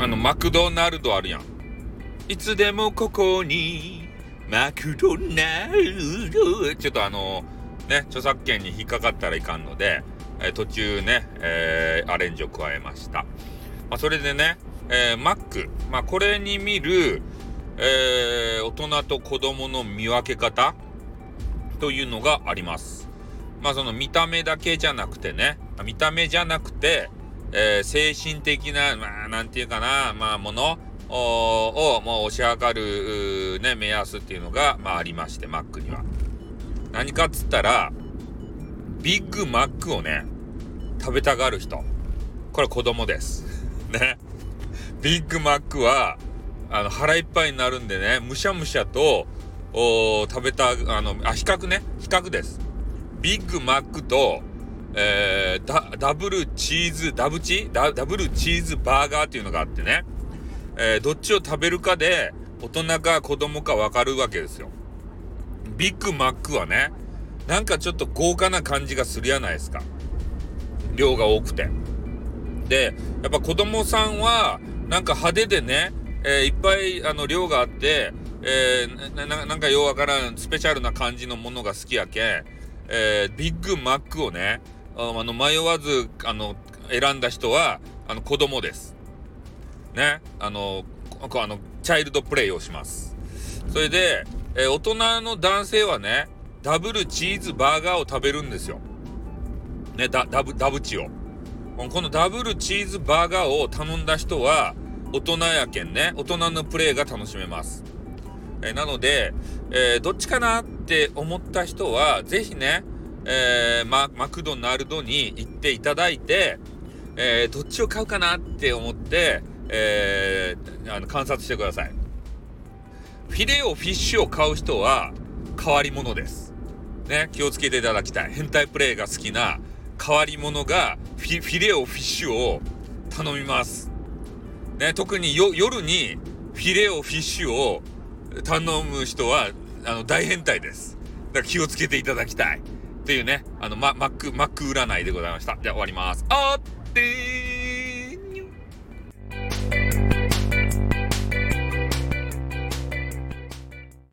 あのマクドナルドあるやん。いつでもここに、マクドナルド。ちょっとあの、ね、著作権に引っかかったらいかんので、えー、途中ね、えー、アレンジを加えました。まあ、それでね、えー、マック。まあ、これに見る、えー、大人と子供の見分け方というのがあります。まあ、その見た目だけじゃなくてね、見た目じゃなくて、えー、精神的な、まあ、なんていうかな、まあ、ものを、もう推し量る、ね、目安っていうのが、まあ、ありまして、マックには。何かっつったら、ビッグマックをね、食べたがる人。これ子供です。ね。ビッグマックは、あの、腹いっぱいになるんでね、むしゃむしゃと、お食べた、あの、あ、比較ね、比較です。ビッグマックと、えー、ダブルチーズ、ダブチ？ダダブルチーズバーガーっていうのがあってね、えー、どっちを食べるかで、大人か子供かわかるわけですよ。ビッグマックはね、なんかちょっと豪華な感じがするやないですか。量が多くて。で、やっぱ子供さんは、なんか派手でね、えー、いっぱいあの量があって、えー、なんかようわからんスペシャルな感じのものが好きやけん、えー、ビッグマックをね、あの迷わずあの選んだ人はあの子供です。ね、あのあのチャイルドプレイをします。それで、え、大人の男性はね、ダブルチーズバーガーを食べるんですよ。ね、ダダブダブチを。このダブルチーズバーガーを頼んだ人は大人やけんね、大人のプレイが楽しめます。え、なので、えー、どっちかなって思った人は、ぜひね、えー、ママクドナルドに行っていただいて、えー、どっちを買うかなって思って、えー、あの観察してください。フィレオフィッシュを買う人は変わり者です。ね、気をつけていただきたい。変態プレイが好きな変わり者がフィフィレオフィッシュを頼みます。ね、特に夜にフィレオフィッシュを頼む人はあの大変態です。だから気をつけていただきたい。っていうね、あの、ま、マック、マック占いでございました。じゃあ終わります。あってー